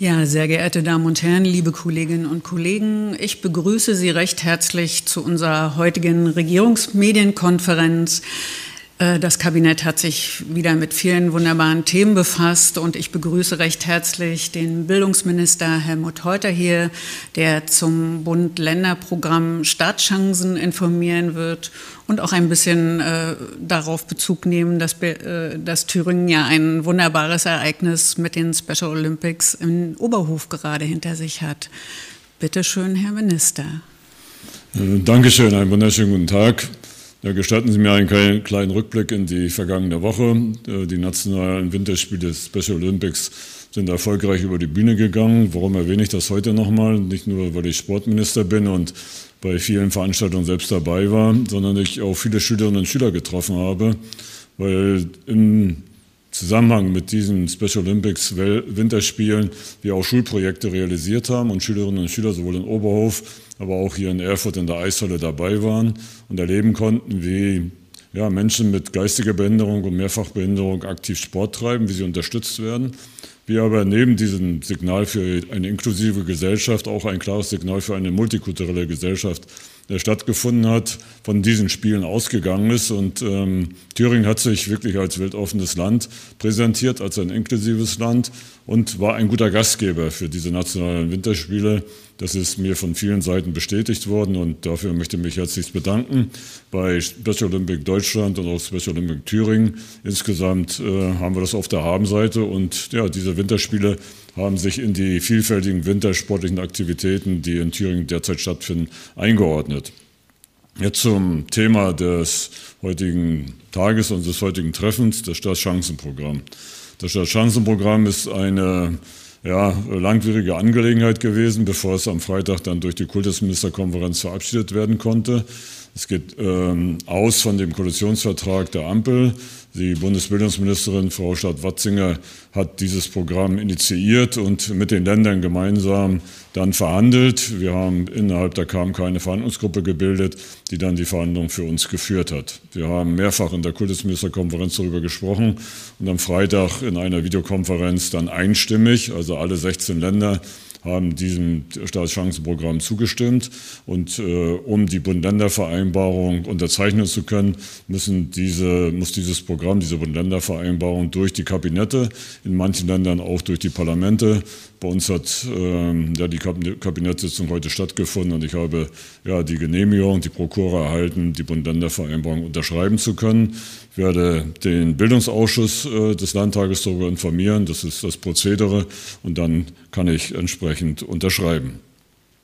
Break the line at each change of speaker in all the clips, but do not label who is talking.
Ja, sehr geehrte Damen und Herren, liebe Kolleginnen und Kollegen, ich begrüße Sie recht herzlich zu unserer heutigen Regierungsmedienkonferenz. Äh, das Kabinett hat sich wieder mit vielen wunderbaren Themen befasst und ich begrüße recht herzlich den Bildungsminister Helmut Heuter hier, der zum Bund-Länder-Programm Startchancen informieren wird und auch ein bisschen äh, darauf Bezug nehmen, dass, äh, dass Thüringen ja ein wunderbares Ereignis mit den Special Olympics in Oberhof gerade hinter sich hat. Bitte schön, Herr Minister.
Äh, Dankeschön, einen wunderschönen guten Tag. Ja, gestatten Sie mir einen kleinen Rückblick in die vergangene Woche. Äh, die nationalen Winterspiele des Special Olympics sind erfolgreich über die Bühne gegangen. Warum erwähne ich das heute nochmal? Nicht nur, weil ich Sportminister bin und bei vielen Veranstaltungen selbst dabei war, sondern ich auch viele Schülerinnen und Schüler getroffen habe, weil im Zusammenhang mit diesen Special Olympics Winterspielen wir auch Schulprojekte realisiert haben und Schülerinnen und Schüler sowohl in Oberhof, aber auch hier in Erfurt in der Eishalle dabei waren und erleben konnten, wie ja, Menschen mit geistiger Behinderung und Mehrfachbehinderung aktiv Sport treiben, wie sie unterstützt werden. Wir aber neben diesem Signal für eine inklusive Gesellschaft auch ein klares Signal für eine multikulturelle Gesellschaft der stattgefunden hat, von diesen Spielen ausgegangen ist. Und ähm, Thüringen hat sich wirklich als weltoffenes Land präsentiert, als ein inklusives Land und war ein guter Gastgeber für diese nationalen Winterspiele. Das ist mir von vielen Seiten bestätigt worden und dafür möchte ich mich herzlich bedanken bei Special Olympic Deutschland und auch Special Olympic Thüringen. Insgesamt äh, haben wir das auf der Habenseite und ja, diese Winterspiele haben sich in die vielfältigen wintersportlichen Aktivitäten, die in Thüringen derzeit stattfinden, eingeordnet. Jetzt zum Thema des heutigen Tages und des heutigen Treffens, das Staatschancenprogramm. Das Staatschancenprogramm ist eine ja, langwierige Angelegenheit gewesen, bevor es am Freitag dann durch die Kultusministerkonferenz verabschiedet werden konnte. Es geht ähm, aus von dem Koalitionsvertrag der Ampel. Die Bundesbildungsministerin Frau Stadt-Watzinger hat dieses Programm initiiert und mit den Ländern gemeinsam dann verhandelt. Wir haben innerhalb der KMK eine Verhandlungsgruppe gebildet, die dann die Verhandlungen für uns geführt hat. Wir haben mehrfach in der Kultusministerkonferenz darüber gesprochen und am Freitag in einer Videokonferenz dann einstimmig, also alle 16 Länder, haben diesem Staatschancenprogramm zugestimmt. Und äh, um die Bund-Länder-Vereinbarung unterzeichnen zu können, müssen diese, muss dieses Programm, diese Bund-Länder-Vereinbarung durch die Kabinette, in manchen Ländern auch durch die Parlamente. Bei uns hat ähm, ja, die Kabinettssitzung heute stattgefunden und ich habe ja, die Genehmigung, die Prokura erhalten, die Bund-Länder-Vereinbarung unterschreiben zu können. Ich werde den Bildungsausschuss äh, des Landtages darüber informieren. Das ist das Prozedere. Und dann kann ich entsprechend unterschreiben.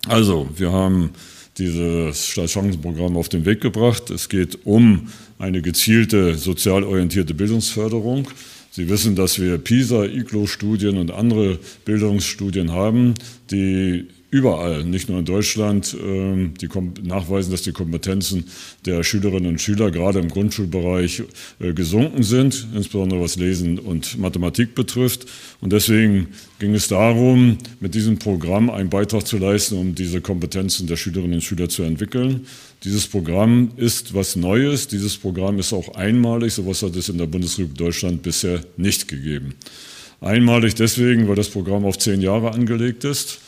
Also, wir haben dieses Staatschancenprogramm auf den Weg gebracht. Es geht um eine gezielte sozial orientierte Bildungsförderung. Sie wissen, dass wir PISA, IGLO-Studien und andere Bildungsstudien haben, die überall, nicht nur in Deutschland, ähm, die nachweisen, dass die Kompetenzen der Schülerinnen und Schüler gerade im Grundschulbereich äh, gesunken sind, insbesondere was Lesen und Mathematik betrifft. Und deswegen ging es darum, mit diesem Programm einen Beitrag zu leisten, um diese Kompetenzen der Schülerinnen und Schüler zu entwickeln. Dieses Programm ist was Neues. Dieses Programm ist auch einmalig. Sowas hat es in der Bundesrepublik Deutschland bisher nicht gegeben. Einmalig deswegen, weil das Programm auf zehn Jahre angelegt ist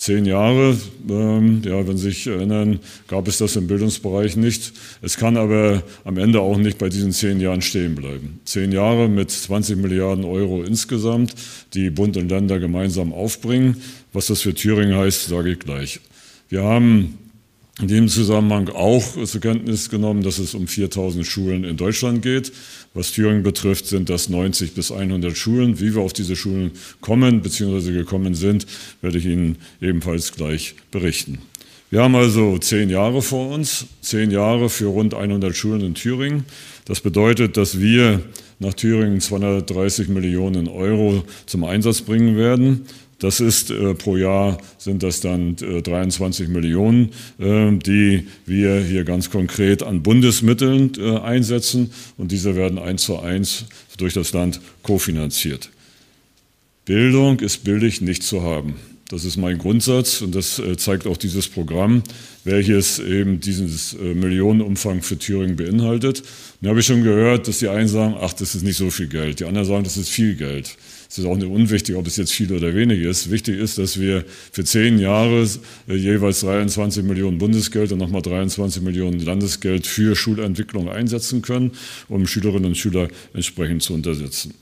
zehn Jahre, ähm, ja, wenn Sie sich erinnern, gab es das im Bildungsbereich nicht. Es kann aber am Ende auch nicht bei diesen zehn Jahren stehen bleiben. Zehn Jahre mit 20 Milliarden Euro insgesamt, die Bund und Länder gemeinsam aufbringen. Was das für Thüringen heißt, sage ich gleich. Wir haben in dem Zusammenhang auch zur Kenntnis genommen, dass es um 4000 Schulen in Deutschland geht. Was Thüringen betrifft, sind das 90 bis 100 Schulen. Wie wir auf diese Schulen kommen bzw. gekommen sind, werde ich Ihnen ebenfalls gleich berichten. Wir haben also zehn Jahre vor uns, zehn Jahre für rund 100 Schulen in Thüringen. Das bedeutet, dass wir nach Thüringen 230 Millionen Euro zum Einsatz bringen werden. Das ist äh, pro Jahr sind das dann äh, 23 Millionen, äh, die wir hier ganz konkret an Bundesmitteln äh, einsetzen und diese werden eins zu eins durch das Land kofinanziert. Bildung ist billig nicht zu haben. Das ist mein Grundsatz und das äh, zeigt auch dieses Programm, welches eben diesen äh, Millionenumfang für Thüringen beinhaltet. Da habe ich schon gehört, dass die einen sagen, ach, das ist nicht so viel Geld. Die anderen sagen, das ist viel Geld. Es ist auch nicht unwichtig, ob es jetzt viel oder wenig ist. Wichtig ist, dass wir für zehn Jahre äh, jeweils 23 Millionen Bundesgeld und nochmal 23 Millionen Landesgeld für Schulentwicklung einsetzen können, um Schülerinnen und Schüler entsprechend zu unterstützen.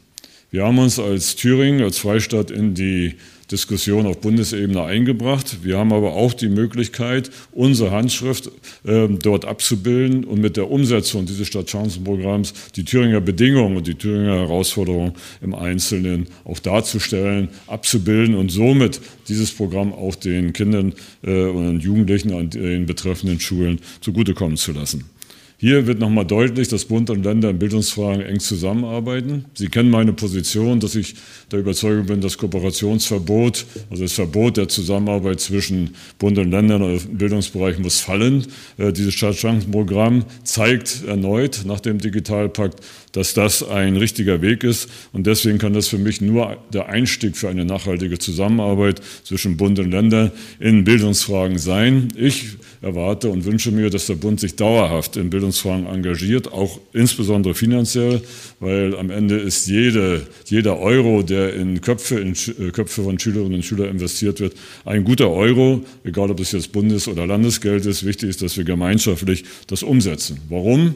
Wir haben uns als Thüringen, als Freistaat in die Diskussion auf Bundesebene eingebracht. Wir haben aber auch die Möglichkeit, unsere Handschrift äh, dort abzubilden und mit der Umsetzung dieses Stadtchancenprogramms die Thüringer Bedingungen und die Thüringer Herausforderungen im Einzelnen auch darzustellen, abzubilden und somit dieses Programm auch den Kindern äh, und Jugendlichen an den betreffenden Schulen zugutekommen zu lassen. Hier wird nochmal deutlich, dass Bund und Länder in Bildungsfragen eng zusammenarbeiten. Sie kennen meine Position, dass ich der Überzeugung bin, das Kooperationsverbot, also das Verbot der Zusammenarbeit zwischen Bund und Ländern im Bildungsbereich muss fallen. Äh, dieses Stadtchancenprogramm zeigt erneut nach dem Digitalpakt, dass das ein richtiger Weg ist. Und deswegen kann das für mich nur der Einstieg für eine nachhaltige Zusammenarbeit zwischen Bund und Ländern in Bildungsfragen sein. Ich erwarte und wünsche mir, dass der Bund sich dauerhaft in Bildungsfragen engagiert, auch insbesondere finanziell, weil am Ende ist jede, jeder Euro, der in Köpfe, in äh, Köpfe von Schülerinnen und Schülern investiert wird, ein guter Euro, egal ob es jetzt Bundes- oder Landesgeld ist. Wichtig ist, dass wir gemeinschaftlich das umsetzen. Warum?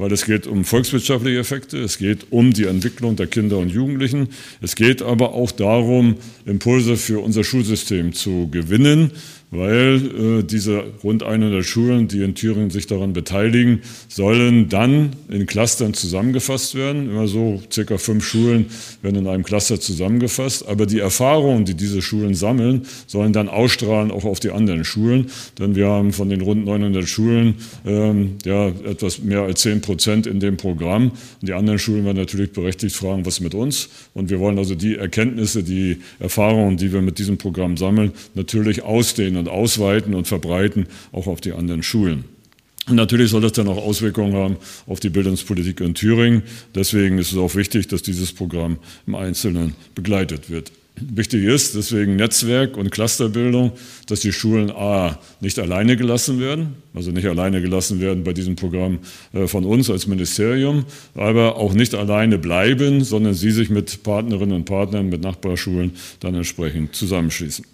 weil es geht um volkswirtschaftliche Effekte, es geht um die Entwicklung der Kinder und Jugendlichen, es geht aber auch darum, Impulse für unser Schulsystem zu gewinnen, weil äh, diese rund 100 Schulen, die in Thüringen sich daran beteiligen, sollen dann in Clustern zusammengefasst werden. Immer so circa fünf Schulen werden in einem Cluster zusammengefasst. Aber die Erfahrungen, die diese Schulen sammeln, sollen dann ausstrahlen auch auf die anderen Schulen. Denn wir haben von den rund 900 Schulen ähm, ja etwas mehr als 10 Prozent in dem Programm. Und die anderen Schulen werden natürlich berechtigt fragen, was mit uns? Und wir wollen also die Erkenntnisse, die Erfahrungen, die wir mit diesem Programm sammeln, natürlich ausdehnen und ausweiten und verbreiten, auch auf die anderen Schulen. Und natürlich soll das dann auch Auswirkungen haben auf die Bildungspolitik in Thüringen. Deswegen ist es auch wichtig, dass dieses Programm im Einzelnen begleitet wird. Wichtig ist deswegen Netzwerk und Clusterbildung, dass die Schulen A nicht alleine gelassen werden, also nicht alleine gelassen werden bei diesem Programm äh, von uns als Ministerium, aber auch nicht alleine bleiben, sondern sie sich mit Partnerinnen und Partnern, mit Nachbarschulen dann entsprechend zusammenschließen.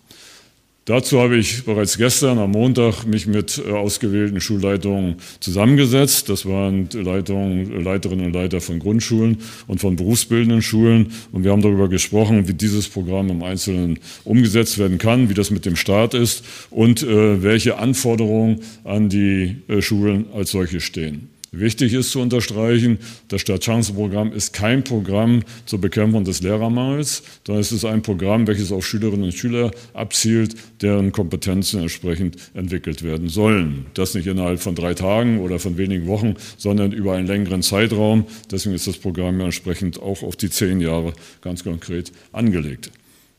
Dazu habe ich bereits gestern am Montag mich mit äh, ausgewählten Schulleitungen zusammengesetzt. Das waren Leitungen, Leiterinnen und Leiter von Grundschulen und von berufsbildenden Schulen. Und wir haben darüber gesprochen, wie dieses Programm im Einzelnen umgesetzt werden kann, wie das mit dem Staat ist und äh, welche Anforderungen an die äh, Schulen als solche stehen. Wichtig ist zu unterstreichen, das Stadtchancenprogramm ist kein Programm zur Bekämpfung des Lehrermangels, sondern es ist ein Programm, welches auf Schülerinnen und Schüler abzielt, deren Kompetenzen entsprechend entwickelt werden sollen. Das nicht innerhalb von drei Tagen oder von wenigen Wochen, sondern über einen längeren Zeitraum. Deswegen ist das Programm ja entsprechend auch auf die zehn Jahre ganz konkret angelegt.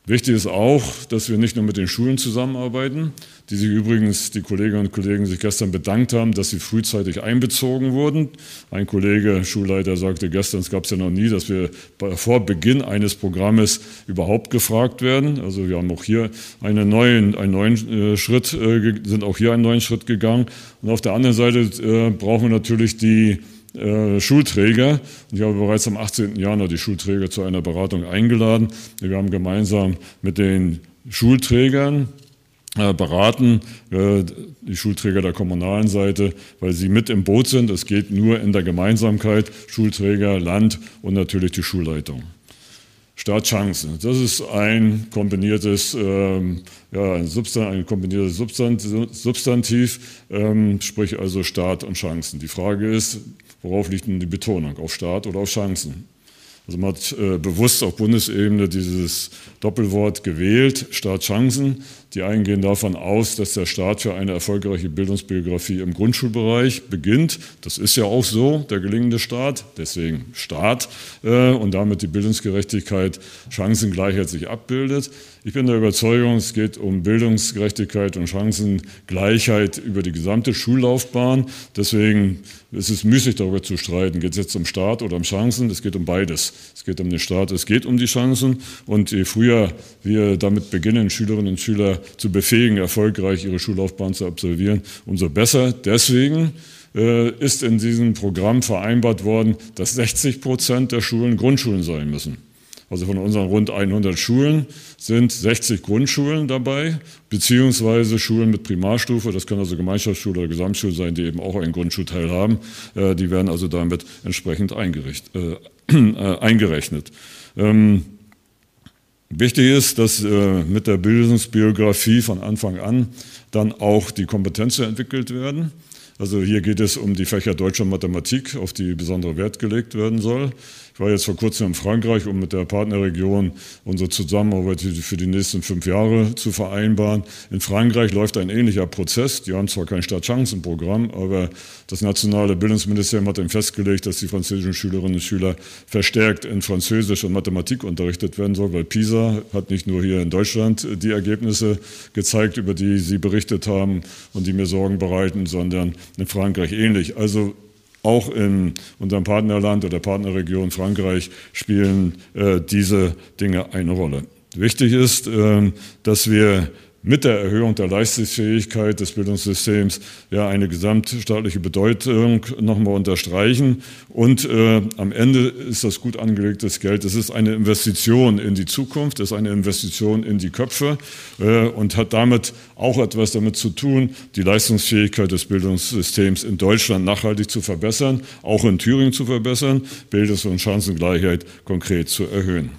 Wichtig ist auch, dass wir nicht nur mit den Schulen zusammenarbeiten, die sich übrigens, die Kolleginnen und Kollegen sich gestern bedankt haben, dass sie frühzeitig einbezogen wurden. Ein Kollege, Schulleiter, sagte gestern, es gab es ja noch nie, dass wir vor Beginn eines Programmes überhaupt gefragt werden. Also wir haben auch hier einen neuen, einen neuen äh, Schritt, äh, sind auch hier einen neuen Schritt gegangen. Und auf der anderen Seite äh, brauchen wir natürlich die Schulträger. Ich habe bereits am 18. Januar die Schulträger zu einer Beratung eingeladen. Wir haben gemeinsam mit den Schulträgern beraten, äh, die Schulträger der kommunalen Seite, weil sie mit im Boot sind. Es geht nur in der Gemeinsamkeit, Schulträger, Land und natürlich die Schulleitung. Startchancen. Das ist ein kombiniertes, ähm, ja, ein, Substan ein kombiniertes Substantiv, ähm, sprich also Start und Chancen. Die Frage ist, Worauf liegt denn die Betonung? Auf Staat oder auf Chancen? Also man hat äh, bewusst auf Bundesebene dieses Doppelwort gewählt, Staat Chancen. Die einen gehen davon aus, dass der Staat für eine erfolgreiche Bildungsbiografie im Grundschulbereich beginnt. Das ist ja auch so, der gelingende Staat, deswegen Staat äh, und damit die Bildungsgerechtigkeit, Chancengleichheit sich abbildet. Ich bin der Überzeugung, es geht um Bildungsgerechtigkeit und Chancengleichheit über die gesamte Schullaufbahn. Deswegen ist es müßig darüber zu streiten, geht es jetzt um Staat oder um Chancen. Es geht um beides. Es geht um den Staat, es geht um die Chancen. Und je früher wir damit beginnen, Schülerinnen und Schüler zu befähigen, erfolgreich ihre Schullaufbahn zu absolvieren, umso besser. Deswegen äh, ist in diesem Programm vereinbart worden, dass 60 Prozent der Schulen Grundschulen sein müssen. Also von unseren rund 100 Schulen sind 60 Grundschulen dabei, beziehungsweise Schulen mit Primarstufe, das kann also Gemeinschaftsschule oder Gesamtschule sein, die eben auch einen Grundschulteil haben. Äh, die werden also damit entsprechend äh, eingerechnet. Wichtig ist, dass äh, mit der Bildungsbiografie von Anfang an dann auch die Kompetenzen entwickelt werden. Also hier geht es um die Fächer Deutsch und Mathematik, auf die besonderer Wert gelegt werden soll. Ich war jetzt vor kurzem in Frankreich, um mit der Partnerregion unsere Zusammenarbeit für die nächsten fünf Jahre zu vereinbaren. In Frankreich läuft ein ähnlicher Prozess. Die haben zwar kein Stadtchancenprogramm, aber das nationale Bildungsministerium hat dann festgelegt, dass die französischen Schülerinnen und Schüler verstärkt in Französisch und Mathematik unterrichtet werden sollen, weil PISA hat nicht nur hier in Deutschland die Ergebnisse gezeigt, über die Sie berichtet haben und die mir Sorgen bereiten, sondern in Frankreich ähnlich. Also auch in unserem Partnerland oder Partnerregion Frankreich spielen äh, diese Dinge eine Rolle. Wichtig ist, äh, dass wir mit der Erhöhung der Leistungsfähigkeit des Bildungssystems ja eine gesamtstaatliche Bedeutung nochmal unterstreichen. Und äh, am Ende ist das gut angelegtes Geld. Es ist eine Investition in die Zukunft, es ist eine Investition in die Köpfe äh, und hat damit auch etwas damit zu tun, die Leistungsfähigkeit des Bildungssystems in Deutschland nachhaltig zu verbessern, auch in Thüringen zu verbessern, Bildungs- und Chancengleichheit konkret zu erhöhen.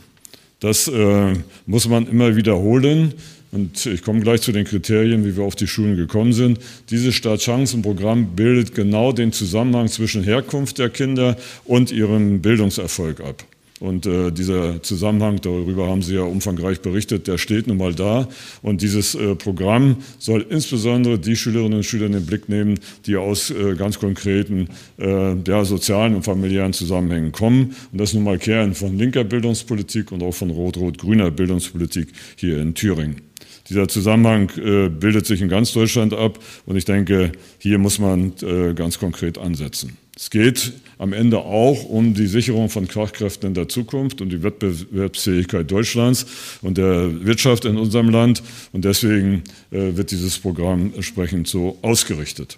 Das äh, muss man immer wiederholen. Und ich komme gleich zu den Kriterien, wie wir auf die Schulen gekommen sind. Dieses Startchancenprogramm bildet genau den Zusammenhang zwischen Herkunft der Kinder und ihrem Bildungserfolg ab. Und äh, dieser Zusammenhang, darüber haben Sie ja umfangreich berichtet, der steht nun mal da. Und dieses äh, Programm soll insbesondere die Schülerinnen und Schüler in den Blick nehmen, die aus äh, ganz konkreten äh, ja, sozialen und familiären Zusammenhängen kommen. Und das ist nun mal Kern von linker Bildungspolitik und auch von rot-rot-grüner Bildungspolitik hier in Thüringen. Dieser Zusammenhang äh, bildet sich in ganz Deutschland ab und ich denke, hier muss man äh, ganz konkret ansetzen. Es geht am Ende auch um die Sicherung von Fachkräften in der Zukunft und die Wettbewerbsfähigkeit Deutschlands und der Wirtschaft in unserem Land. Und deswegen äh, wird dieses Programm entsprechend so ausgerichtet.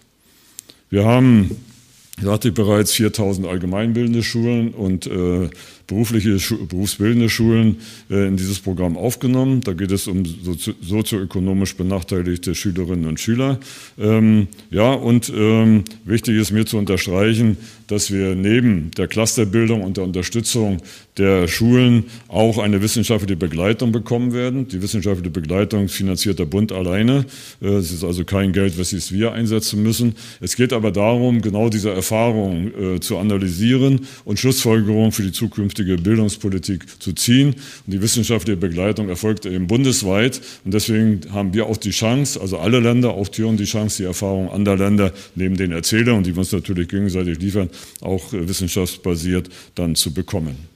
Wir haben, sagte ich bereits, 4000 allgemeinbildende Schulen und äh, berufliche, berufsbildende Schulen äh, in dieses Programm aufgenommen. Da geht es um sozioökonomisch benachteiligte Schülerinnen und Schüler. Ähm, ja, und ähm, wichtig ist mir zu unterstreichen, dass wir neben der Clusterbildung und der Unterstützung der Schulen auch eine wissenschaftliche Begleitung bekommen werden. Die wissenschaftliche Begleitung finanziert der Bund alleine. Äh, es ist also kein Geld, was wir einsetzen müssen. Es geht aber darum, genau diese Erfahrung äh, zu analysieren und Schlussfolgerungen für die zukünftige Bildungspolitik zu ziehen. Und die wissenschaftliche Begleitung erfolgt eben bundesweit. Und deswegen haben wir auch die Chance, also alle Länder, auch Thüringen, die Chance, die Erfahrungen anderer Länder neben den Erzählungen, die wir uns natürlich gegenseitig liefern, auch wissenschaftsbasiert dann zu bekommen.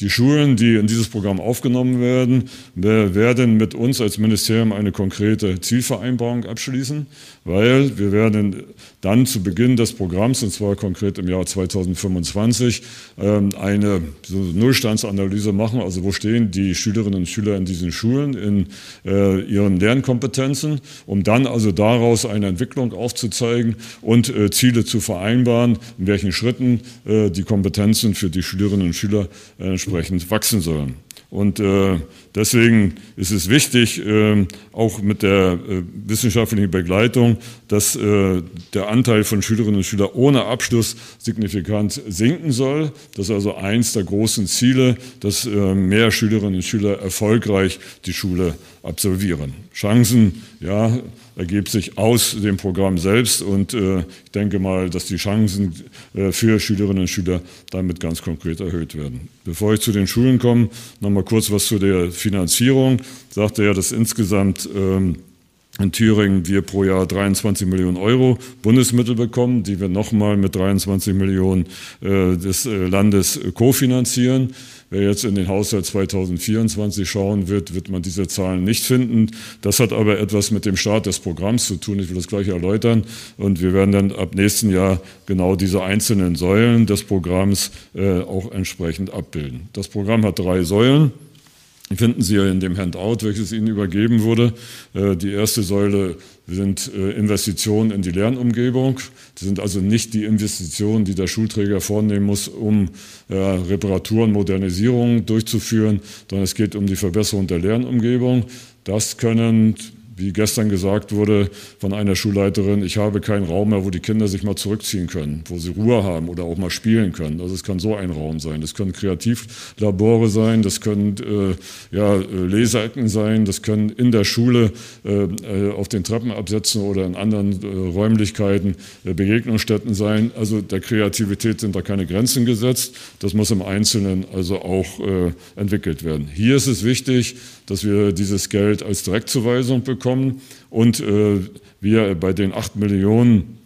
Die Schulen, die in dieses Programm aufgenommen werden, werden mit uns als Ministerium eine konkrete Zielvereinbarung abschließen, weil wir werden dann zu Beginn des Programms, und zwar konkret im Jahr 2025, ähm, eine Nullstandsanalyse machen. Also wo stehen die Schülerinnen und Schüler in diesen Schulen in äh, ihren Lernkompetenzen, um dann also daraus eine Entwicklung aufzuzeigen und äh, Ziele zu vereinbaren, in welchen Schritten äh, die Kompetenzen für die Schülerinnen und Schüler entsprechend entsprechend wachsen sollen. Und äh, deswegen ist es wichtig, äh, auch mit der äh, wissenschaftlichen Begleitung, dass äh, der Anteil von Schülerinnen und Schülern ohne Abschluss signifikant sinken soll. Das ist also eins der großen Ziele, dass äh, mehr Schülerinnen und Schüler erfolgreich die Schule absolvieren. Chancen, ja, ergibt sich aus dem Programm selbst und äh, ich denke mal, dass die Chancen äh, für Schülerinnen und Schüler damit ganz konkret erhöht werden. Bevor ich zu den Schulen komme, noch mal kurz was zu der Finanzierung. Ich sagte ja, dass insgesamt ähm, in Thüringen wir pro Jahr 23 Millionen Euro Bundesmittel bekommen, die wir nochmal mit 23 Millionen äh, des äh, Landes kofinanzieren. Wer jetzt in den Haushalt 2024 schauen wird, wird man diese Zahlen nicht finden. Das hat aber etwas mit dem Start des Programms zu tun. Ich will das gleich erläutern. Und wir werden dann ab nächsten Jahr genau diese einzelnen Säulen des Programms äh, auch entsprechend abbilden. Das Programm hat drei Säulen. Finden Sie in dem Handout, welches Ihnen übergeben wurde. Äh, die erste Säule sind äh, Investitionen in die Lernumgebung. Das sind also nicht die Investitionen, die der Schulträger vornehmen muss, um Reparaturen, Modernisierungen durchzuführen, sondern es geht um die Verbesserung der Lernumgebung. Das können wie gestern gesagt wurde von einer Schulleiterin, ich habe keinen Raum mehr, wo die Kinder sich mal zurückziehen können, wo sie Ruhe haben oder auch mal spielen können. Also es kann so ein Raum sein. Das können Kreativlabore sein, das können äh, ja, Leseecken sein, das können in der Schule äh, äh auf den Treppenabsätzen oder in anderen äh, Räumlichkeiten äh, Begegnungsstätten sein. Also der Kreativität sind da keine Grenzen gesetzt. Das muss im Einzelnen also auch äh, entwickelt werden. Hier ist es wichtig, dass wir dieses Geld als Direktzuweisung bekommen und äh, wir bei den 8 Millionen,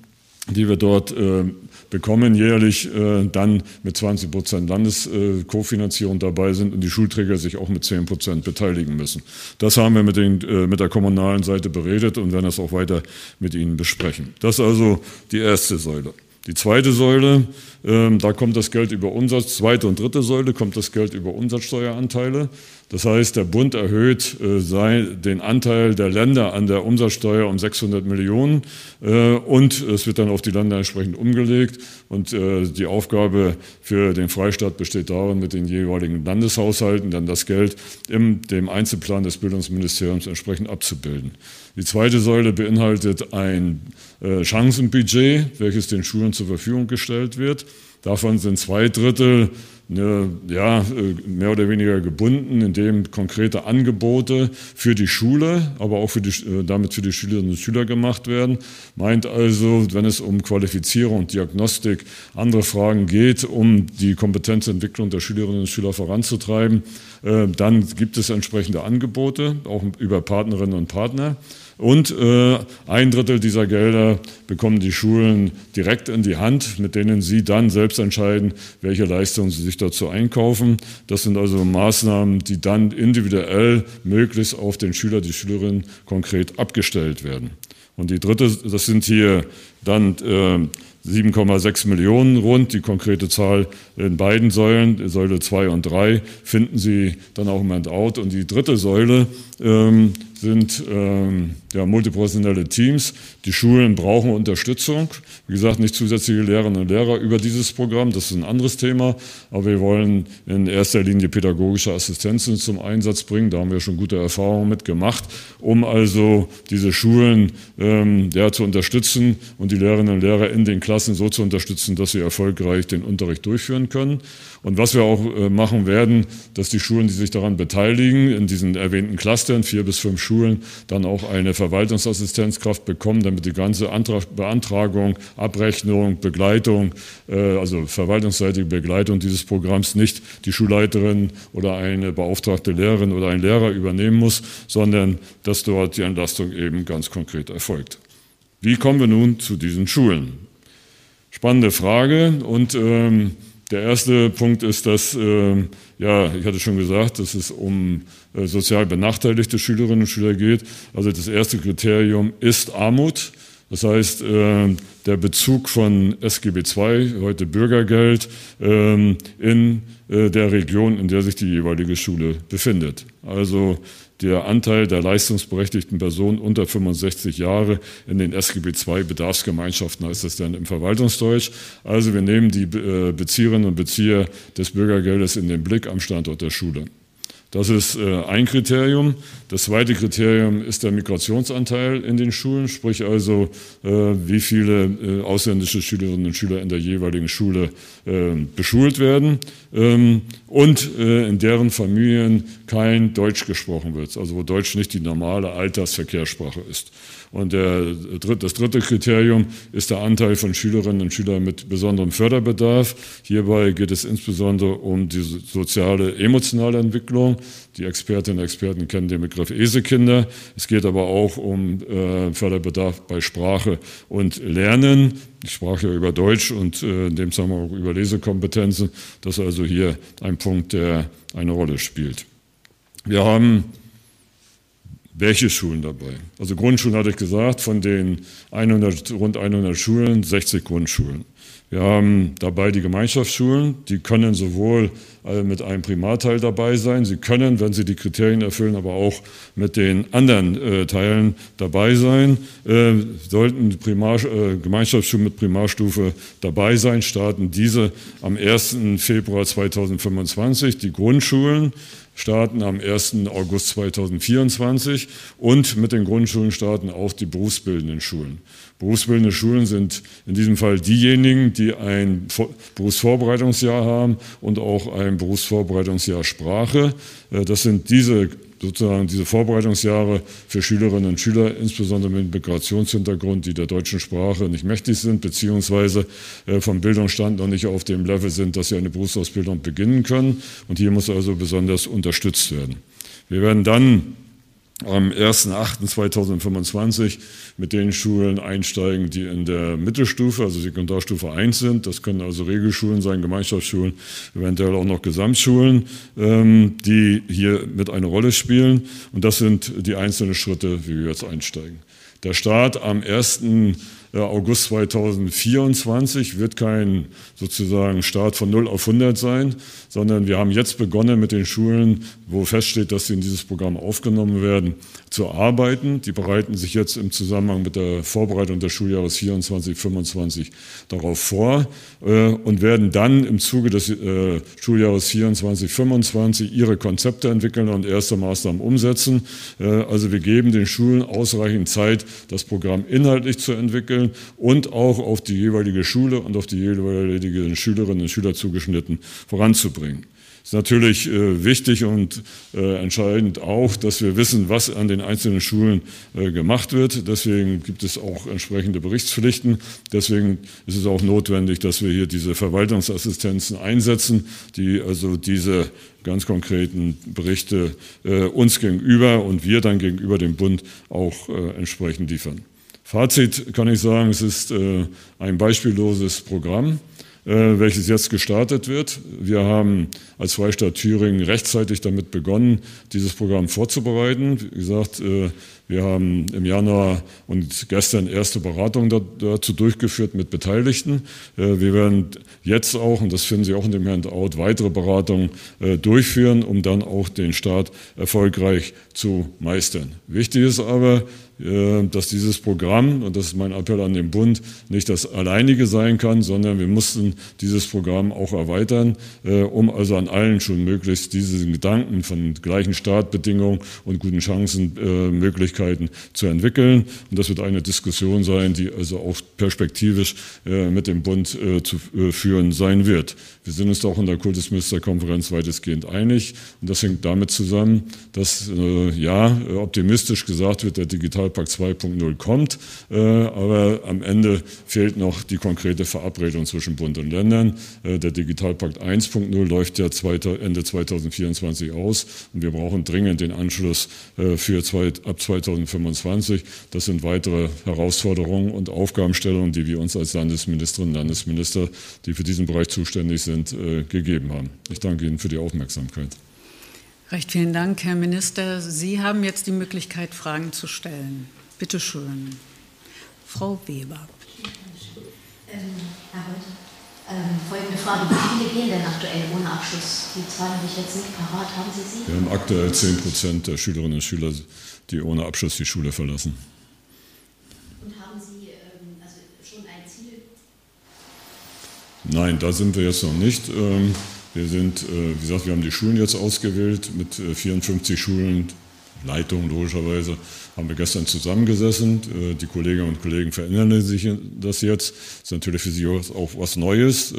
die wir dort äh, bekommen, jährlich äh, dann mit 20 Prozent Landeskofinanzierung dabei sind und die Schulträger sich auch mit 10 Prozent beteiligen müssen. Das haben wir mit, den, äh, mit der kommunalen Seite beredet und werden das auch weiter mit Ihnen besprechen. Das ist also die erste Säule. Die zweite Säule, ähm, da kommt das Geld über Umsatz, zweite und dritte Säule kommt das Geld über Umsatzsteueranteile. Das heißt, der Bund erhöht äh, den Anteil der Länder an der Umsatzsteuer um 600 Millionen äh, und es wird dann auf die Länder entsprechend umgelegt. Und äh, die Aufgabe für den Freistaat besteht darin, mit den jeweiligen Landeshaushalten dann das Geld im dem Einzelplan des Bildungsministeriums entsprechend abzubilden. Die zweite Säule beinhaltet ein äh, Chancenbudget, welches den Schulen zur Verfügung gestellt wird. Davon sind zwei Drittel ne, ja, äh, mehr oder weniger gebunden, indem konkrete Angebote für die Schule, aber auch für die, äh, damit für die Schülerinnen und Schüler gemacht werden. Meint also, wenn es um Qualifizierung, Diagnostik, andere Fragen geht, um die Kompetenzentwicklung der Schülerinnen und Schüler voranzutreiben, dann gibt es entsprechende Angebote, auch über Partnerinnen und Partner. Und äh, ein Drittel dieser Gelder bekommen die Schulen direkt in die Hand, mit denen sie dann selbst entscheiden, welche Leistungen sie sich dazu einkaufen. Das sind also Maßnahmen, die dann individuell möglichst auf den Schüler, die Schülerin konkret abgestellt werden. Und die dritte, das sind hier dann äh, 7,6 Millionen rund. Die konkrete Zahl in beiden Säulen, Säule 2 und 3, finden Sie dann auch im Handout. Und die dritte Säule ähm, sind ähm, ja, multiprofessionelle Teams. Die Schulen brauchen Unterstützung. Wie gesagt, nicht zusätzliche Lehrerinnen und Lehrer über dieses Programm, das ist ein anderes Thema. Aber wir wollen in erster Linie pädagogische Assistenzen zum Einsatz bringen. Da haben wir schon gute Erfahrungen mit gemacht, um also diese Schulen ähm, ja, zu unterstützen und die Lehrerinnen und Lehrer in den Klassen so zu unterstützen, dass sie erfolgreich den Unterricht durchführen können. Und was wir auch äh, machen werden, dass die Schulen, die sich daran beteiligen, in diesen erwähnten Clustern, vier bis fünf Schulen, dann auch eine Verwaltungsassistenzkraft bekommen, damit die ganze Antrag, Beantragung, Abrechnung, Begleitung, äh, also verwaltungsseitige Begleitung dieses Programms nicht die Schulleiterin oder eine beauftragte Lehrerin oder ein Lehrer übernehmen muss, sondern dass dort die Entlastung eben ganz konkret erfolgt. Wie kommen wir nun zu diesen Schulen? Spannende Frage und ähm, der erste Punkt ist, dass, äh, ja, ich hatte schon gesagt, dass es um äh, sozial benachteiligte Schülerinnen und Schüler geht. Also das erste Kriterium ist Armut. Das heißt, äh, der Bezug von SGB II, heute Bürgergeld, ähm, in äh, der Region, in der sich die jeweilige Schule befindet. Also der Anteil der leistungsberechtigten Personen unter 65 Jahre in den SGB II Bedarfsgemeinschaften heißt das dann im Verwaltungsdeutsch. Also wir nehmen die äh, Bezieherinnen und Bezieher des Bürgergeldes in den Blick am Standort der Schule. Das ist äh, ein Kriterium. Das zweite Kriterium ist der Migrationsanteil in den Schulen, sprich also, äh, wie viele äh, ausländische Schülerinnen und Schüler in der jeweiligen Schule beschult werden ähm, und in deren Familien kein Deutsch gesprochen wird, also wo Deutsch nicht die normale Altersverkehrssprache ist. Und der, das dritte Kriterium ist der Anteil von Schülerinnen und Schülern mit besonderem Förderbedarf. Hierbei geht es insbesondere um die soziale, emotionale Entwicklung. Die Expertinnen und Experten kennen den Begriff ESE-Kinder. Es geht aber auch um äh, Förderbedarf bei Sprache und Lernen. Ich sprach ja über Deutsch und äh, in dem Zusammenhang auch über Lesekompetenzen. Das ist also hier ein Punkt, der eine Rolle spielt. Wir haben welche Schulen dabei? Also Grundschulen hatte ich gesagt, von den 100, rund 100 Schulen, 60 Grundschulen. Wir haben dabei die Gemeinschaftsschulen, die können sowohl mit einem Primarteil dabei sein, sie können, wenn sie die Kriterien erfüllen, aber auch mit den anderen äh, Teilen dabei sein. Äh, sollten Primar, äh, Gemeinschaftsschulen mit Primarstufe dabei sein, starten diese am 1. Februar 2025. Die Grundschulen starten am 1. August 2024 und mit den Grundschulen starten auch die berufsbildenden Schulen. Berufsbildende Schulen sind in diesem Fall diejenigen, die ein Berufsvorbereitungsjahr haben und auch ein Berufsvorbereitungsjahr Sprache. Äh, das sind diese sozusagen diese Vorbereitungsjahre für Schülerinnen und Schüler, insbesondere mit Migrationshintergrund, die der deutschen Sprache nicht mächtig sind, beziehungsweise äh, vom Bildungsstand noch nicht auf dem Level sind, dass sie eine Berufsausbildung beginnen können. Und hier muss also besonders unterstützt werden. Wir werden dann am 1.8.2025 mit den Schulen einsteigen, die in der Mittelstufe, also Sekundarstufe 1 sind. Das können also Regelschulen sein, Gemeinschaftsschulen, eventuell auch noch Gesamtschulen, ähm, die hier mit eine Rolle spielen. Und das sind die einzelnen Schritte, wie wir jetzt einsteigen. Der Start am 1. August 2024 wird kein sozusagen Start von 0 auf 100 sein, sondern wir haben jetzt begonnen mit den Schulen, wo feststeht, dass sie in dieses Programm aufgenommen werden, zu arbeiten. Die bereiten sich jetzt im Zusammenhang mit der Vorbereitung des Schuljahres 24, 25 darauf vor äh, und werden dann im Zuge des äh, Schuljahres 24, 25 ihre Konzepte entwickeln und erste Maßnahmen umsetzen. Äh, also wir geben den Schulen ausreichend Zeit, das Programm inhaltlich zu entwickeln und auch auf die jeweilige Schule und auf die jeweiligen Schülerinnen und Schüler zugeschnitten voranzubringen ist natürlich äh, wichtig und äh, entscheidend auch, dass wir wissen, was an den einzelnen Schulen äh, gemacht wird. Deswegen gibt es auch entsprechende Berichtspflichten. Deswegen ist es auch notwendig, dass wir hier diese Verwaltungsassistenzen einsetzen, die also diese ganz konkreten Berichte äh, uns gegenüber und wir dann gegenüber dem Bund auch äh, entsprechend liefern. Fazit kann ich sagen, es ist äh, ein beispielloses Programm. Äh, welches jetzt gestartet wird. Wir haben als Freistaat Thüringen rechtzeitig damit begonnen, dieses Programm vorzubereiten. Wie gesagt, äh, wir haben im Januar und gestern erste Beratungen dazu durchgeführt mit Beteiligten. Wir werden jetzt auch, und das finden Sie auch in dem Handout, weitere Beratungen durchführen, um dann auch den Start erfolgreich zu meistern. Wichtig ist aber, dass dieses Programm, und das ist mein Appell an den Bund, nicht das alleinige sein kann, sondern wir mussten dieses Programm auch erweitern, äh, um also an allen schon möglichst diese Gedanken von gleichen Startbedingungen und guten Chancenmöglichkeiten äh, zu entwickeln. Und das wird eine Diskussion sein, die also auch perspektivisch mit dem Bund zu führen sein wird. Wir sind uns auch in der Kultusministerkonferenz weitestgehend einig. Und das hängt damit zusammen, dass ja optimistisch gesagt wird, der Digital Digitalpakt 2.0 kommt, äh, aber am Ende fehlt noch die konkrete Verabredung zwischen Bund und Ländern. Äh, der Digitalpakt 1.0 läuft ja Ende 2024 aus und wir brauchen dringend den Anschluss äh, für ab 2025. Das sind weitere Herausforderungen und Aufgabenstellungen, die wir uns als Landesministerinnen und Landesminister, die für diesen Bereich zuständig sind, gegeben haben. Ich danke Ihnen für die Aufmerksamkeit.
Recht vielen Dank, Herr Minister. Sie haben jetzt die Möglichkeit, Fragen zu stellen. Bitte schön. Frau Weber.
Ähm, ähm, folgende Frage. Wie viele gehen denn aktuell ohne Abschluss? Die Zahlen habe ich jetzt nicht parat. Haben Sie sie?
Wir haben aktuell 10 Prozent der Schülerinnen und Schüler, die ohne Abschluss die Schule verlassen.
Und haben Sie ähm, also schon ein Ziel?
Nein, da sind wir jetzt noch nicht. Ähm, wir sind, äh, wie gesagt, wir haben die Schulen jetzt ausgewählt mit 54 äh, Schulen, Leitungen logischerweise, haben wir gestern zusammengesessen. Äh, die Kolleginnen und Kollegen verändern sich das jetzt. Das ist natürlich für sie auch was Neues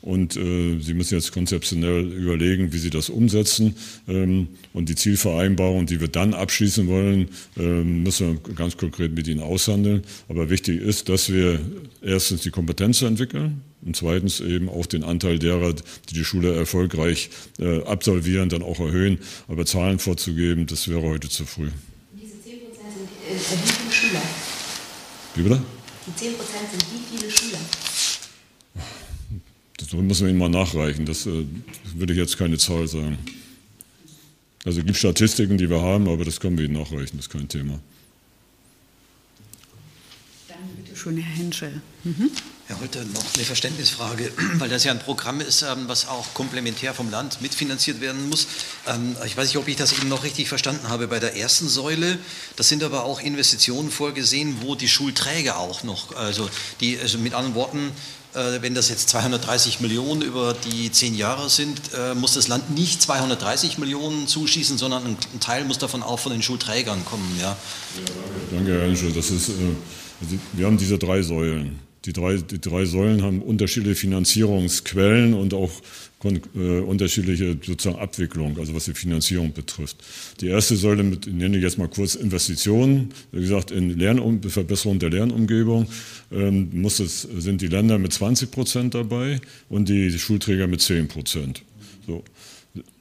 und sie müssen jetzt konzeptionell überlegen, wie sie das umsetzen. Ähm, und die Zielvereinbarung, die wir dann abschließen wollen, ähm, müssen wir ganz konkret mit ihnen aushandeln. Aber wichtig ist, dass wir erstens die Kompetenz entwickeln, und zweitens eben auch den Anteil derer, die die Schule erfolgreich äh, absolvieren, dann auch erhöhen. Aber Zahlen vorzugeben, das wäre heute zu früh.
Diese 10 Prozent sind äh, wie viele Schüler?
Wie bitte?
Die 10 Prozent sind wie viele Schüler?
Das müssen wir Ihnen mal nachreichen. Das äh, würde ich jetzt keine Zahl sagen. Also es gibt Statistiken, die wir haben, aber das können wir Ihnen nachreichen, das ist kein Thema.
Dann bitte schön, Herr Henschel. Mhm.
Herr Holter, noch eine Verständnisfrage, weil das ja ein Programm ist, ähm, was auch komplementär vom Land mitfinanziert werden muss. Ähm, ich weiß nicht, ob ich das eben noch richtig verstanden habe. Bei der ersten Säule, das sind aber auch Investitionen vorgesehen, wo die Schulträger auch noch, also die, also mit anderen Worten, äh, wenn das jetzt 230 Millionen über die zehn Jahre sind, äh, muss das Land nicht 230 Millionen zuschießen, sondern ein Teil muss davon auch von den Schulträgern kommen. Ja, ja
danke, Herr Henschel. Das ist, äh, also wir haben diese drei Säulen. Die drei, die drei Säulen haben unterschiedliche Finanzierungsquellen und auch äh, unterschiedliche sozusagen Abwicklung, also was die Finanzierung betrifft. Die erste Säule mit, nenne ich jetzt mal kurz Investitionen, wie gesagt, in Lernum Verbesserung der Lernumgebung ähm, muss es, sind die Länder mit 20 Prozent dabei und die Schulträger mit 10 Prozent. So.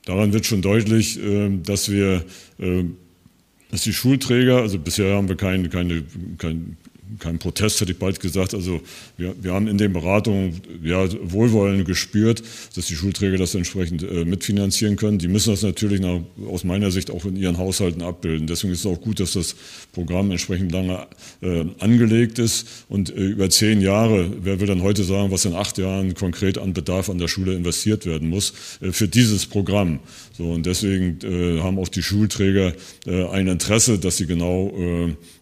Daran wird schon deutlich, äh, dass wir äh, dass die Schulträger, also bisher haben wir keine, keine, kein, kein Protest, hätte ich bald gesagt. Also wir, wir haben in den Beratungen ja, Wohlwollen gespürt, dass die Schulträger das entsprechend äh, mitfinanzieren können. Die müssen das natürlich nach, aus meiner Sicht auch in ihren Haushalten abbilden. Deswegen ist es auch gut, dass das Programm entsprechend lange äh, angelegt ist und äh, über zehn Jahre, wer will dann heute sagen, was in acht Jahren konkret an Bedarf an der Schule investiert werden muss, äh, für dieses Programm. So, und deswegen äh, haben auch die Schulträger äh, ein Interesse, dass sie genau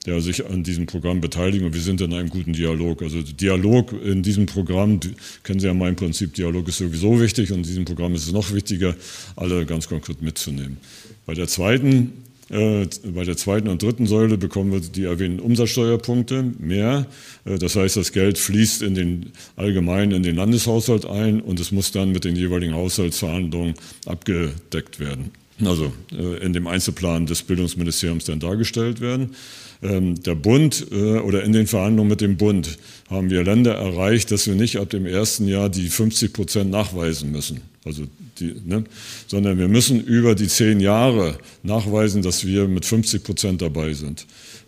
ja, sich an diesem Programm beteiligen und wir sind in einem guten Dialog. Also Dialog in diesem Programm, kennen Sie ja mein Prinzip, Dialog ist sowieso wichtig und in diesem Programm ist es noch wichtiger, alle ganz konkret mitzunehmen. Bei der zweiten äh, bei der zweiten und dritten Säule bekommen wir die erwähnten Umsatzsteuerpunkte mehr. Äh, das heißt, das Geld fließt in den allgemein in den Landeshaushalt ein und es muss dann mit den jeweiligen Haushaltsverhandlungen abgedeckt werden. Also äh, in dem Einzelplan des Bildungsministeriums dann dargestellt werden. Ähm, der Bund äh, oder in den Verhandlungen mit dem Bund haben wir Länder erreicht, dass wir nicht ab dem ersten Jahr die 50 Prozent nachweisen müssen. Also die, ne? sondern wir müssen über die zehn Jahre nachweisen, dass wir mit 50 Prozent dabei sind.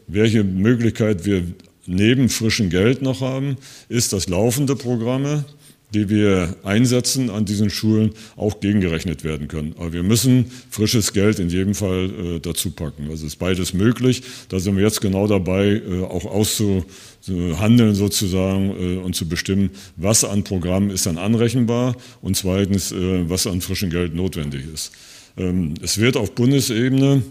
Welche Möglichkeit wir neben frischem Geld noch haben, ist, dass laufende Programme die wir einsetzen an diesen Schulen, auch gegengerechnet werden können. Aber wir müssen frisches Geld in jedem Fall äh, dazu packen. Also ist beides möglich. Da sind wir jetzt genau dabei, äh, auch auszuhandeln sozusagen äh, und zu bestimmen, was an Programmen ist dann anrechenbar und zweitens, äh, was an frischem Geld notwendig ist. Ähm, es wird auf Bundesebene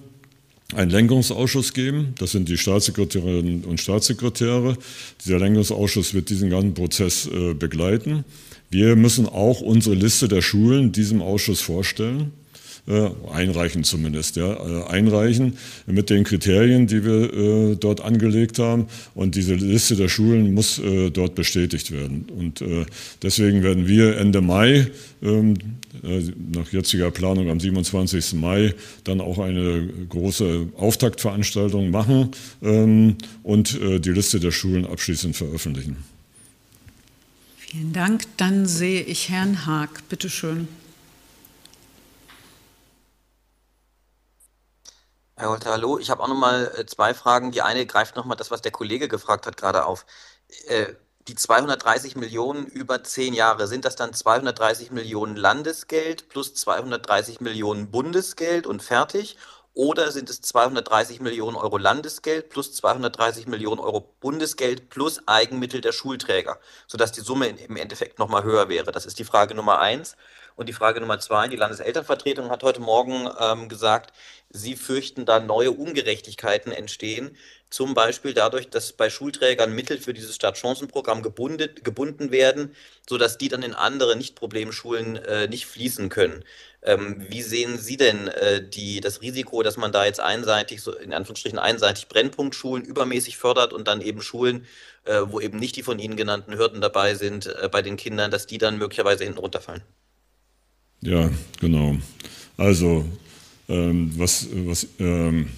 einen Lenkungsausschuss geben. Das sind die Staatssekretärinnen und Staatssekretäre. Dieser Lenkungsausschuss wird diesen ganzen Prozess äh, begleiten. Wir müssen auch unsere Liste der Schulen diesem Ausschuss vorstellen. Äh, einreichen zumindest, ja, äh, einreichen mit den Kriterien, die wir äh, dort angelegt haben. Und diese Liste der Schulen muss äh, dort bestätigt werden. Und äh, deswegen werden wir Ende Mai, ähm, äh, nach jetziger Planung am 27. Mai, dann auch eine große Auftaktveranstaltung machen ähm, und die Liste der Schulen abschließend veröffentlichen.
Vielen Dank. Dann sehe ich Herrn Haag. Bitte schön.
Herr Holter, hallo. Ich habe auch noch mal äh, zwei Fragen. Die eine greift noch mal das, was der Kollege gefragt hat, gerade auf. Äh, die 230 Millionen über zehn Jahre, sind das dann 230 Millionen Landesgeld plus 230 Millionen Bundesgeld und fertig? Oder sind es 230 Millionen Euro Landesgeld plus 230 Millionen Euro Bundesgeld plus Eigenmittel der Schulträger, sodass die Summe im Endeffekt noch mal höher wäre? Das ist die Frage Nummer eins. Und die Frage Nummer zwei, die Landeselternvertretung hat heute Morgen ähm, gesagt, sie fürchten, da neue Ungerechtigkeiten entstehen. Zum Beispiel dadurch, dass bei Schulträgern Mittel für dieses Startchancenprogramm gebunden, gebunden werden, sodass die dann in andere Nicht-Problemschulen äh, nicht fließen können. Ähm, wie sehen Sie denn äh, die, das Risiko, dass man da jetzt einseitig, so in Anführungsstrichen einseitig Brennpunktschulen übermäßig fördert und dann eben Schulen, äh, wo eben nicht die von Ihnen genannten Hürden dabei sind, äh, bei den Kindern, dass die dann möglicherweise hinten runterfallen?
Ja, genau. Also, ähm, was, was ähm,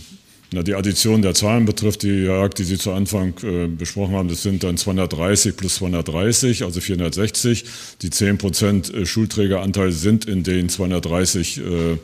na, die Addition der Zahlen betrifft, die Jagd, die Sie zu Anfang äh, besprochen haben, das sind dann 230 plus 230, also 460. Die 10% äh, Schulträgeranteil sind in den 230, äh,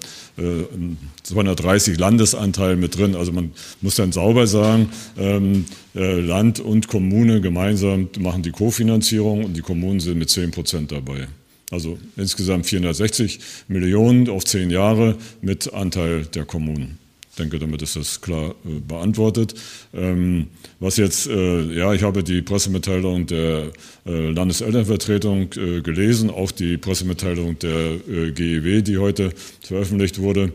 230 äh, Landesanteil mit drin. Also man muss dann sauber sagen, ähm, äh, Land und Kommune gemeinsam machen die Kofinanzierung und die Kommunen sind mit 10% dabei. Also insgesamt 460 Millionen auf zehn Jahre mit Anteil der Kommunen. Denke, damit ist das klar äh, beantwortet. Ähm, was jetzt, äh, ja, ich habe die Pressemitteilung der äh, Landeselternvertretung äh, gelesen, auch die Pressemitteilung der äh, GEW, die heute veröffentlicht wurde.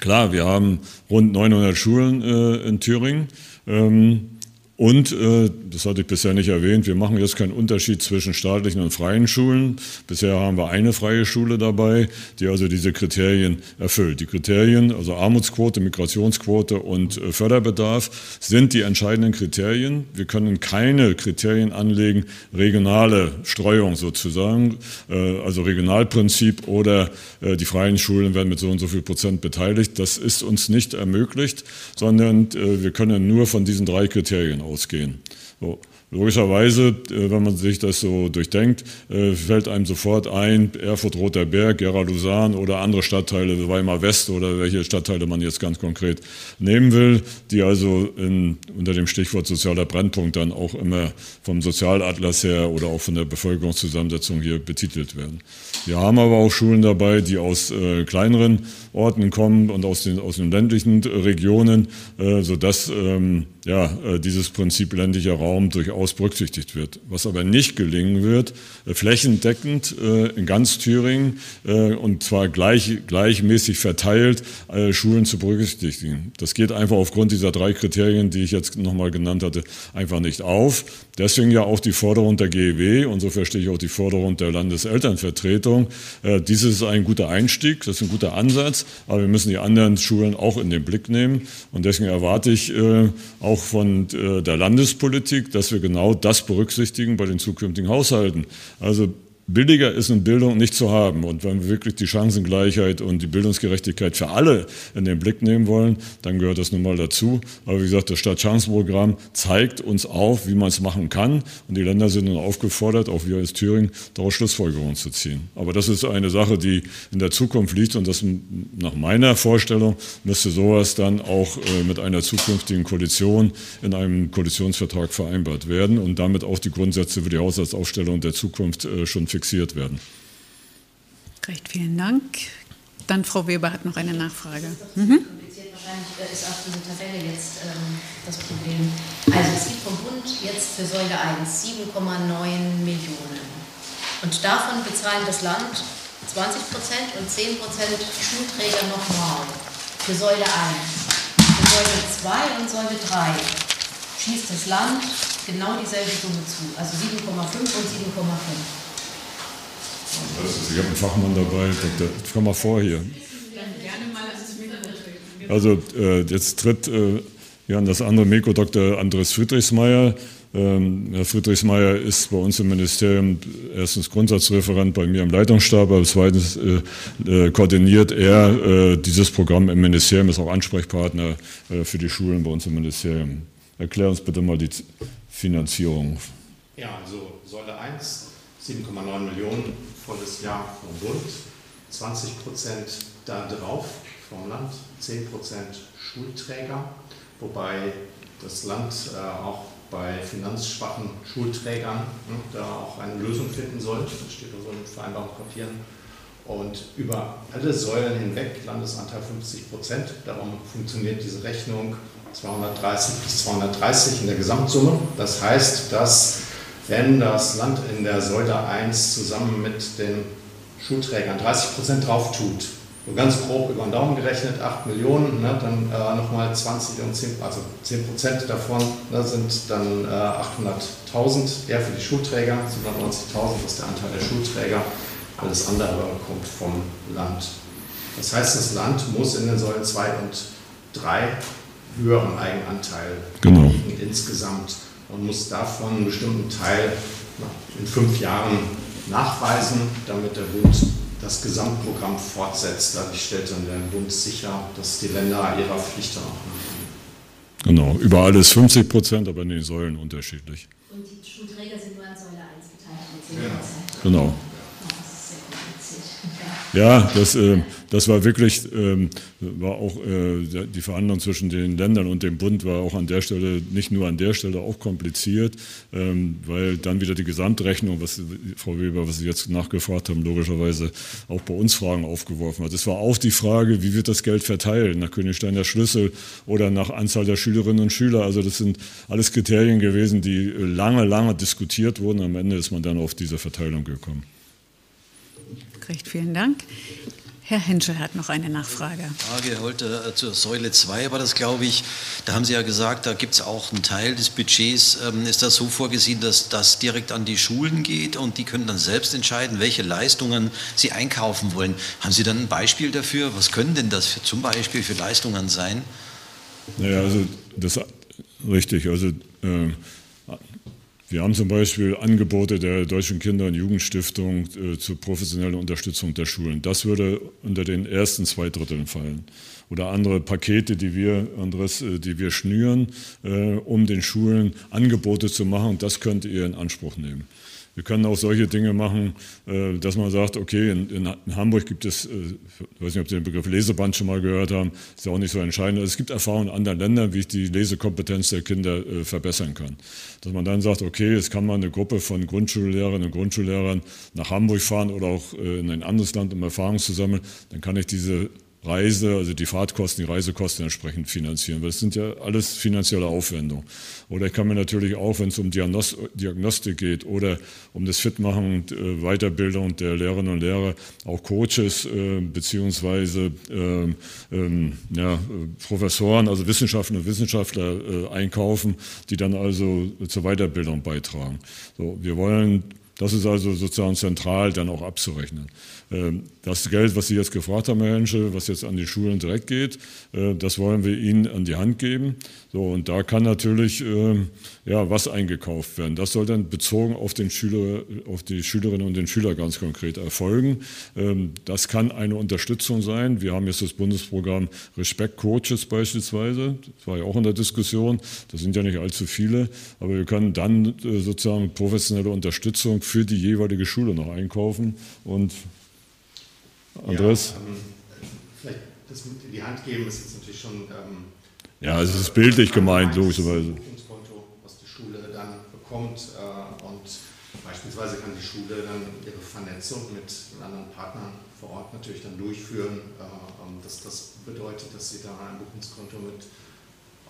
Klar, wir haben rund 900 Schulen äh, in Thüringen. Ähm, und, äh, das hatte ich bisher nicht erwähnt, wir machen jetzt keinen Unterschied zwischen staatlichen und freien Schulen. Bisher haben wir eine freie Schule dabei, die also diese Kriterien erfüllt. Die Kriterien, also Armutsquote, Migrationsquote und äh, Förderbedarf, sind die entscheidenden Kriterien. Wir können keine Kriterien anlegen, regionale Streuung sozusagen, äh, also Regionalprinzip oder die freien Schulen werden mit so und so viel Prozent beteiligt. Das ist uns nicht ermöglicht, sondern wir können nur von diesen drei Kriterien ausgehen. So. Logischerweise, äh, wenn man sich das so durchdenkt, äh, fällt einem sofort ein, Erfurt Roter Berg, Gera Lusan oder andere Stadtteile, Weimar West oder welche Stadtteile man jetzt ganz konkret nehmen will, die also in, unter dem Stichwort sozialer Brennpunkt dann auch immer vom Sozialatlas her oder auch von der Bevölkerungszusammensetzung hier betitelt werden. Wir haben aber auch Schulen dabei, die aus äh, kleineren Orten kommen und aus den, aus den ländlichen Regionen, äh, sodass ähm, ja, äh, dieses Prinzip ländlicher Raum durchaus berücksichtigt wird. Was aber nicht gelingen wird, äh, flächendeckend äh, in ganz Thüringen und zwar gleich, gleichmäßig verteilt Schulen zu berücksichtigen. Das geht einfach aufgrund dieser drei Kriterien, die ich jetzt nochmal genannt hatte, einfach nicht auf. Deswegen ja auch die Forderung der GEW und so verstehe ich auch die Forderung der Landeselternvertretung. Dieses ist ein guter Einstieg, das ist ein guter Ansatz, aber wir müssen die anderen Schulen auch in den Blick nehmen und deswegen erwarte ich auch auch von äh, der Landespolitik, dass wir genau das berücksichtigen bei den zukünftigen Haushalten. Also Billiger ist in Bildung nicht zu haben. Und wenn wir wirklich die Chancengleichheit und die Bildungsgerechtigkeit für alle in den Blick nehmen wollen, dann gehört das nun mal dazu. Aber wie gesagt, das Stadtchancenprogramm zeigt uns auf, wie man es machen kann. Und die Länder sind nun aufgefordert, auch wir als Thüringen, daraus Schlussfolgerungen zu ziehen. Aber das ist eine Sache, die in der Zukunft liegt. Und das nach meiner Vorstellung müsste sowas dann auch äh, mit einer zukünftigen Koalition in einem Koalitionsvertrag vereinbart werden und damit auch die Grundsätze für die Haushaltsaufstellung der Zukunft äh, schon fixiert werden.
Recht vielen Dank. Dann Frau Weber hat noch eine Nachfrage.
Mhm. Wahrscheinlich ist auch diese Tabelle jetzt ähm, das Problem. Also es gibt vom Bund jetzt für Säule 1 7,9 Millionen. Und davon bezahlen das Land 20 Prozent und 10 Prozent Schulträger nochmal für Säule 1. Für Säule 2 und Säule 3 schießt das Land genau dieselbe Summe zu, also 7,5 und 7,5.
Ich habe einen Fachmann dabei, Dr. komm mal vor hier. Also äh, jetzt tritt äh, an das andere Mikro Dr. Andres Friedrichsmeier. Ähm, Herr Friedrichsmeier ist bei uns im Ministerium erstens Grundsatzreferent bei mir im Leitungsstab, aber zweitens äh, äh, koordiniert er äh, dieses Programm im Ministerium, ist auch Ansprechpartner äh, für die Schulen bei uns im Ministerium. Erklär uns bitte mal die Finanzierung.
Ja, also Säule 1, 7,9 Millionen volles Jahr vom Bund, 20 Prozent da drauf vom Land, 10 Prozent Schulträger, wobei das Land äh, auch bei finanzschwachen Schulträgern ne, da auch eine Lösung finden soll. Das steht also in Vereinbarungspapieren. Und über alle Säulen hinweg, Landesanteil 50 Prozent, darum funktioniert diese Rechnung 230 bis 230 in der Gesamtsumme. Das heißt, dass wenn das Land in der Säule 1 zusammen mit den Schulträgern 30 Prozent drauf tut, so ganz grob über den Daumen gerechnet, 8 Millionen, ne, dann äh, nochmal 20 und 10, also 10 Prozent davon ne, sind dann äh, 800.000 eher für die Schulträger, 790.000 ist der Anteil der Schulträger, alles andere kommt vom Land. Das heißt, das Land muss in den Säulen 2 und 3 höheren Eigenanteil
genau.
liegen insgesamt und muss davon einen bestimmten Teil in fünf Jahren nachweisen, damit der Bund das Gesamtprogramm fortsetzt. Dadurch stellt dann der Bund sicher, dass die Länder ihrer Pflicht auch nachkommen.
Genau, überall ist 50 Prozent, aber in den Säulen unterschiedlich.
Und die Schulträger sind nur an Säule 1 beteiligt
mit 10 Genau. Ja, das, äh, das war wirklich, ähm, war auch äh, die Verhandlung zwischen den Ländern und dem Bund war auch an der Stelle, nicht nur an der Stelle, auch kompliziert, ähm, weil dann wieder die Gesamtrechnung, was Frau Weber, was Sie jetzt nachgefragt haben, logischerweise auch bei uns Fragen aufgeworfen hat. Es war auch die Frage, wie wird das Geld verteilt, nach Königsteiner Schlüssel oder nach Anzahl der Schülerinnen und Schüler. Also das sind alles Kriterien gewesen, die lange, lange diskutiert wurden. Am Ende ist man dann auf diese Verteilung gekommen.
Recht vielen Dank. Herr Henschel hat noch eine Nachfrage.
Frage heute äh, zur Säule 2 war das, glaube ich. Da haben Sie ja gesagt, da gibt es auch einen Teil des Budgets. Ähm, ist das so vorgesehen, dass das direkt an die Schulen geht und die können dann selbst entscheiden, welche Leistungen sie einkaufen wollen? Haben Sie dann ein Beispiel dafür? Was können denn das für, zum Beispiel für Leistungen sein?
Naja, also das richtig. Also äh, wir haben zum Beispiel Angebote der Deutschen Kinder- und Jugendstiftung äh, zur professionellen Unterstützung der Schulen. Das würde unter den ersten zwei Dritteln fallen. Oder andere Pakete, die wir, anderes, äh, die wir schnüren, äh, um den Schulen Angebote zu machen. Das könnt ihr in Anspruch nehmen. Wir können auch solche Dinge machen, äh, dass man sagt, okay, in, Hamburg gibt es, äh, ich weiß nicht, ob Sie den Begriff Leseband schon mal gehört haben, ist ja auch nicht so entscheidend. Es gibt Erfahrungen in anderen Ländern, wie ich die Lesekompetenz der Kinder äh, verbessern kann. Dass man dann sagt, okay, jetzt kann man eine Gruppe von Grundschullehrerinnen und Grundschullehrern nach Hamburg fahren oder auch in ein anderes Land, um Erfahrungen zu sammeln, dann kann ich diese Reise, also die Fahrtkosten, die Reisekosten entsprechend finanzieren, weil das sind ja alles finanzielle Aufwendungen. Oder ich kann mir natürlich auch, wenn es um Diagnostik geht oder um das Fitmachen und äh, Weiterbildung der Lehrerinnen und Lehrer, auch Coaches äh, beziehungsweise äh, ähm, ja, Professoren, also Wissenschaftler und Wissenschaftler äh, einkaufen, die dann also zur Weiterbildung beitragen. So, wir wollen das ist also sozusagen zentral dann auch abzurechnen. Ähm, das Geld, was Sie jetzt gefragt haben, Herr Henschel, was jetzt an die Schulen direkt geht, äh, das wollen wir Ihnen an die Hand geben. So, und da kann natürlich ähm, ja, was eingekauft werden. Das soll dann bezogen auf, den Schüler, auf die Schülerinnen und den Schüler ganz konkret erfolgen. Ähm, das kann eine Unterstützung sein. Wir haben jetzt das Bundesprogramm Respect Coaches beispielsweise. Das war ja auch in der Diskussion. Das sind ja nicht allzu viele. Aber wir können dann äh, sozusagen professionelle Unterstützung für die jeweilige Schule noch einkaufen. Und Andres? Ja, ähm,
vielleicht das mit in die Hand geben ist jetzt natürlich schon. Ähm,
ja, es ist bildlich gemeint, logischerweise.
Konto, was die Schule dann bekommt. Äh, und beispielsweise kann die Schule dann ihre Vernetzung mit anderen Partnern vor Ort natürlich dann durchführen. Äh, das, das bedeutet, dass sie da ein Buchungskonto mit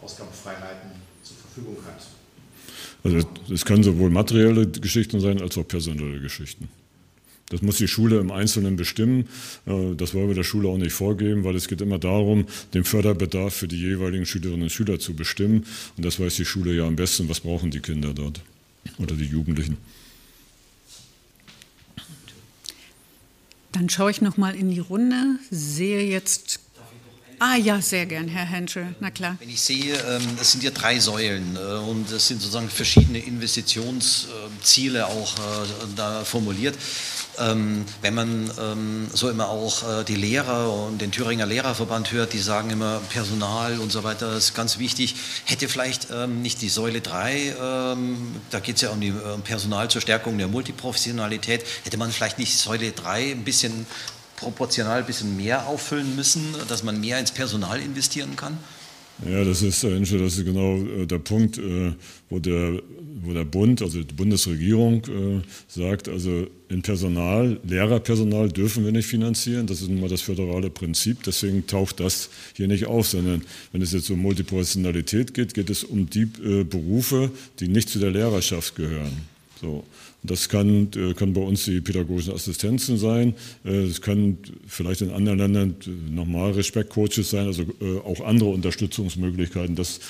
Ausgabefreiheiten zur Verfügung hat.
Also es können sowohl materielle Geschichten sein als auch personelle Geschichten. Das muss die Schule im Einzelnen bestimmen. Äh, das wollen wir der Schule auch nicht vorgeben, weil es geht immer darum, den Förderbedarf für die jeweiligen Schülerinnen und Schüler zu bestimmen. Und das weiß die Schule ja am besten, was brauchen die Kinder dort oder die Jugendlichen.
Dann schaue ich noch mal in die Runde, sehe jetzt Ah ja, sehr gern, Herr Henschel, na klar.
Wenn ich sehe, ähm, das sind ja drei Säulen äh, und es sind sozusagen verschiedene Investitionsziele auch äh, da formuliert. Ähm, wenn man ähm, so immer auch äh, die Lehrer und den Thüringer Lehrerverband hört, die sagen immer Personal und so weiter ist ganz wichtig. Hätte vielleicht nicht die Säule 3, da geht es ja um die Personal zur Stärkung der Multiprofessionalität, hätte man vielleicht nicht Säule 3 ein bisschen proportional ein bisschen mehr auffüllen müssen, dass man mehr ins Personal investieren kann?
Ja, das ist, das ist genau äh, der Punkt, äh, wo der, wo der Bund, also die Bundesregierung äh, sagt, also in Personal, Lehrerpersonal dürfen wir nicht finanzieren. Das ist nun mal das föderale Prinzip. Deswegen taucht das hier nicht auf, sondern wenn es jetzt um Multiprofessionalität geht, geht es um die Berufe, die nicht zu der Lehrerschaft gehören. So. Das kann, äh, kann bei uns die pädagogischen Assistenzen sein. Äh, es können vielleicht in anderen Ländern nochmal Respektcoaches sein, also äh, auch andere Unterstützungsmöglichkeiten. Das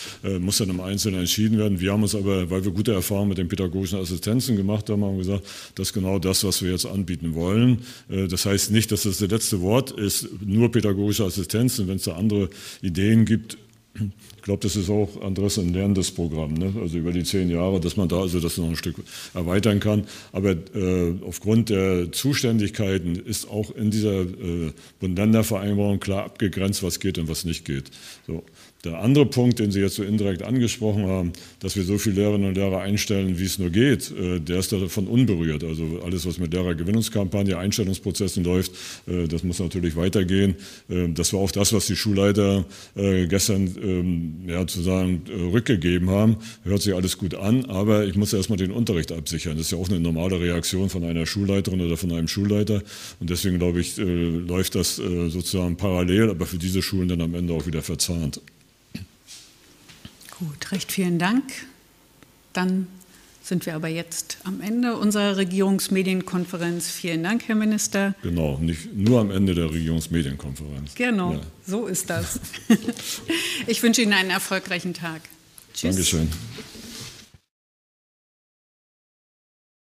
muss dann im Einzelnen entschieden werden. Wir haben uns aber, weil wir gute Erfahrungen mit den pädagogischen Assistenzen gemacht haben, haben gesagt, das ist genau das, was wir jetzt anbieten wollen. Das heißt nicht, dass das das letzte Wort ist, nur pädagogische Assistenzen. Wenn es da andere Ideen gibt, ich glaube, das ist auch Andres ein lernendes Programm, ne? also über die zehn Jahre, dass man da also das noch ein Stück erweitern kann. Aber äh, aufgrund der Zuständigkeiten ist auch in dieser äh, Bund-Länder-Vereinbarung klar abgegrenzt, was geht und was nicht geht. So. Der andere Punkt, den Sie jetzt so indirekt angesprochen haben, dass wir so viele Lehrerinnen und Lehrer einstellen, wie es nur geht, äh, der ist davon unberührt. Also alles, was mit Lehrergewinnungskampagne, Einstellungsprozessen läuft, äh, das muss natürlich weitergehen. Äh, das war auch das, was die Schulleiter gestern ähm, ja, zu sagen rückgegeben haben. Hört sich alles gut an, aber ich muss erstmal den Unterricht absichern. Das ist ja auch eine normale Reaktion von einer Schulleiterin oder von einem Schulleiter. Und deswegen glaube ich, läuft das sozusagen parallel, aber für diese Schulen dann am Ende auch wieder verzahnt.
Gut, recht vielen Dank. Dann sind wir aber jetzt am Ende unserer Regierungsmedienkonferenz. Vielen Dank, Herr Minister.
Genau, nicht nur am Ende der Regierungsmedienkonferenz.
Genau, ja. so ist das. Ich wünsche Ihnen einen erfolgreichen Tag.
Tschüss. Dankeschön.